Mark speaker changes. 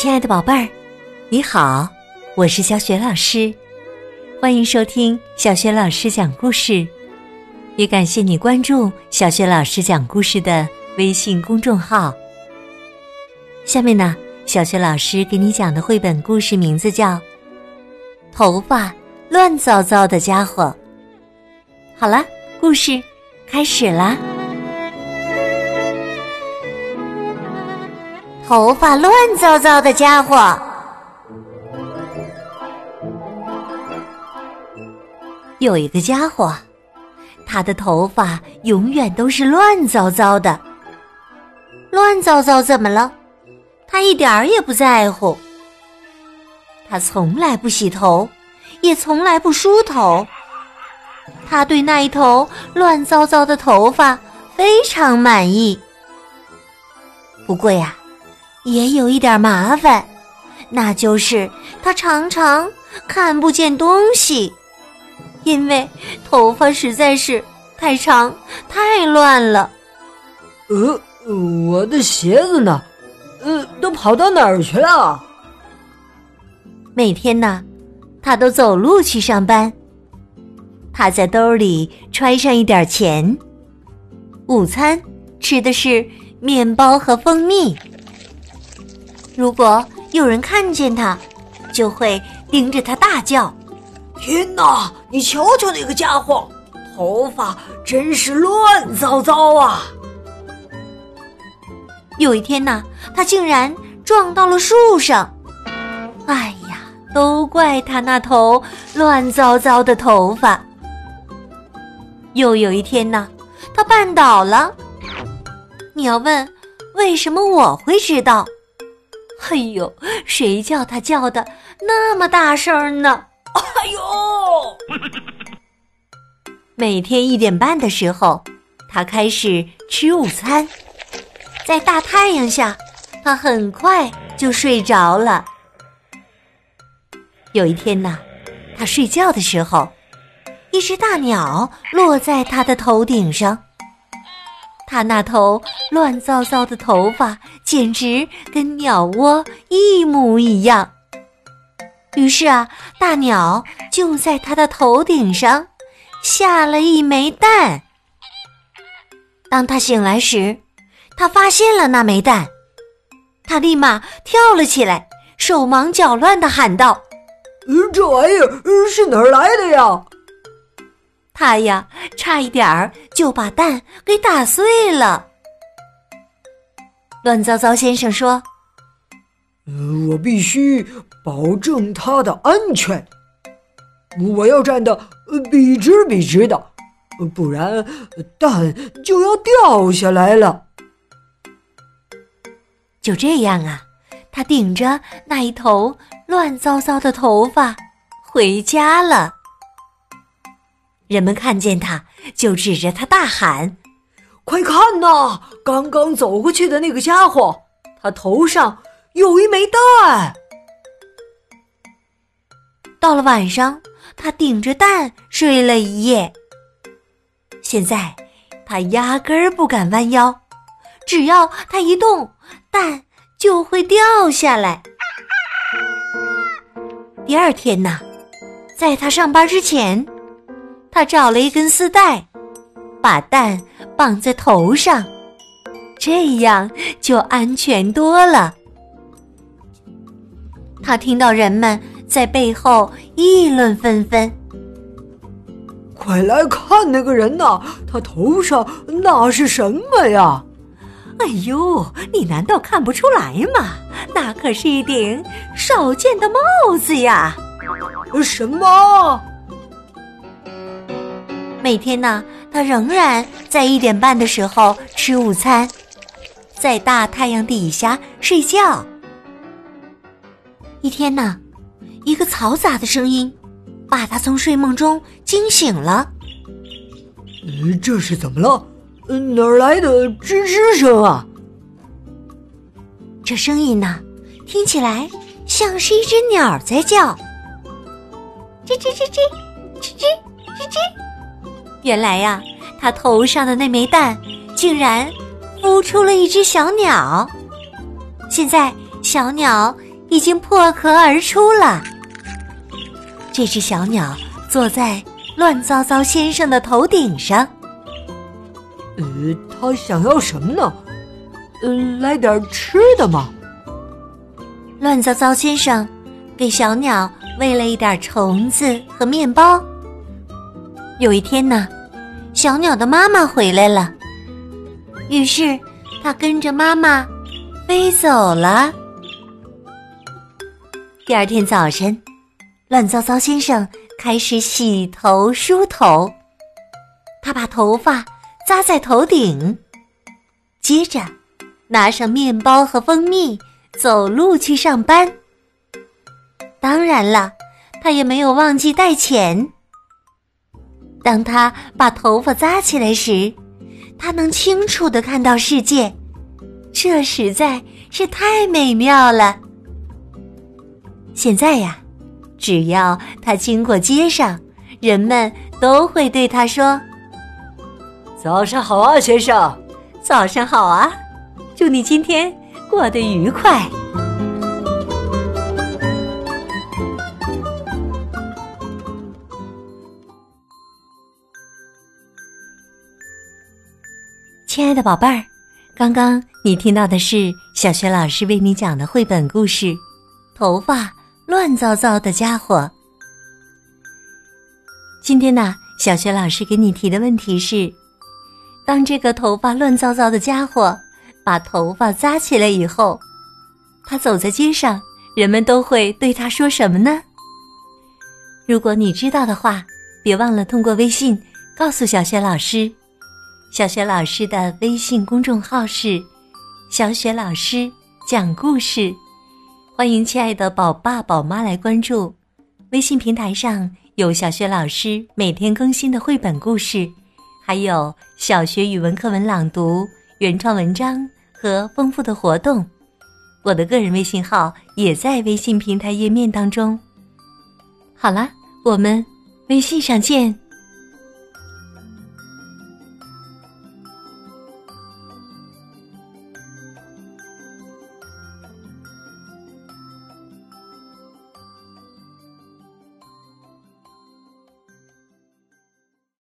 Speaker 1: 亲爱的宝贝儿，你好，我是小雪老师，欢迎收听小雪老师讲故事，也感谢你关注小雪老师讲故事的微信公众号。下面呢，小雪老师给你讲的绘本故事名字叫《头发乱糟糟的家伙》。好了，故事开始啦。
Speaker 2: 头发乱糟糟的家伙，
Speaker 1: 有一个家伙，他的头发永远都是乱糟糟的。
Speaker 2: 乱糟糟怎么了？他一点儿也不在乎。
Speaker 1: 他从来不洗头，也从来不梳头。
Speaker 2: 他对那一头乱糟糟的头发非常满意。不过呀。也有一点麻烦，那就是他常常看不见东西，因为头发实在是太长太乱了。
Speaker 3: 呃，我的鞋子呢？呃，都跑到哪儿去了？
Speaker 1: 每天呢，他都走路去上班。他在兜里揣上一点钱，午餐吃的是面包和蜂蜜。
Speaker 2: 如果有人看见他，就会盯着他大叫：“
Speaker 3: 天哪！你瞧瞧那个家伙，头发真是乱糟糟啊！”
Speaker 2: 有一天呢，他竟然撞到了树上。哎呀，都怪他那头乱糟糟的头发。又有一天呢，他绊倒了。你要问为什么我会知道？哎呦，谁叫他叫的那么大声呢？
Speaker 3: 哎呦！
Speaker 1: 每天一点半的时候，他开始吃午餐，
Speaker 2: 在大太阳下，他很快就睡着了。
Speaker 1: 有一天呢，他睡觉的时候，
Speaker 2: 一只大鸟落在他的头顶上。他那头乱糟糟的头发简直跟鸟窝一模一样。于是啊，大鸟就在他的头顶上下了一枚蛋。当他醒来时，他发现了那枚蛋，他立马跳了起来，手忙脚乱地喊道：“
Speaker 3: 这玩意儿是哪儿来的呀？”
Speaker 2: 他呀，差一点儿就把蛋给打碎了。乱糟糟先生说：“
Speaker 3: 呃，我必须保证它的安全，我要站的笔直笔直的，不然蛋就要掉下来了。”
Speaker 2: 就这样啊，他顶着那一头乱糟糟的头发回家了。人们看见他，就指着他大喊：“
Speaker 3: 快看呐！刚刚走过去的那个家伙，他头上有一枚蛋。”
Speaker 2: 到了晚上，他顶着蛋睡了一夜。现在，他压根儿不敢弯腰，只要他一动，蛋就会掉下来。第二天呢，在他上班之前。他找了一根丝带，把蛋绑在头上，这样就安全多了。他听到人们在背后议论纷纷：“
Speaker 3: 快来看那个人呐！他头上那是什么呀？”“
Speaker 1: 哎呦，你难道看不出来吗？那可是一顶少见的帽子呀！”“
Speaker 3: 什么？”
Speaker 2: 每天呢，他仍然在一点半的时候吃午餐，在大太阳底下睡觉。一天呢，一个嘈杂的声音把他从睡梦中惊醒了。
Speaker 3: 这是怎么了？哪儿来的吱吱声啊？
Speaker 2: 这声音呢，听起来像是一只鸟在叫。吱吱吱吱，吱吱吱吱。原来呀，他头上的那枚蛋竟然孵出了一只小鸟。现在，小鸟已经破壳而出了。这只小鸟坐在乱糟糟先生的头顶上。
Speaker 3: 呃，他想要什么呢？呃，来点吃的吗？
Speaker 2: 乱糟糟先生给小鸟喂了一点虫子和面包。有一天呢，小鸟的妈妈回来了，于是它跟着妈妈飞走了。第二天早晨，乱糟糟先生开始洗头梳头，他把头发扎在头顶，接着拿上面包和蜂蜜。走路去上班。当然了，他也没有忘记带钱。当他把头发扎起来时，他能清楚的看到世界，这实在是太美妙了。现在呀，只要他经过街上，人们都会对他说：“
Speaker 3: 早上好啊，先生！
Speaker 2: 早上好啊！祝你今天。”过得愉快，亲爱的宝贝儿，刚刚你听到的是小学老师为你讲的绘本故事《头发乱糟糟的家伙》。今天呢，小学老师给你提的问题是：当这个头发乱糟糟的家伙。把头发扎起来以后，他走在街上，人们都会对他说什么呢？如果你知道的话，别忘了通过微信告诉小学老师。小雪老师的微信公众号是“小雪老师讲故事”，欢迎亲爱的宝爸宝妈来关注。微信平台上有小雪老师每天更新的绘本故事，还有小学语文课文朗读。原创文章和丰富的活动，我的个人微信号也在微信平台页面当中。好了，我们微信上见。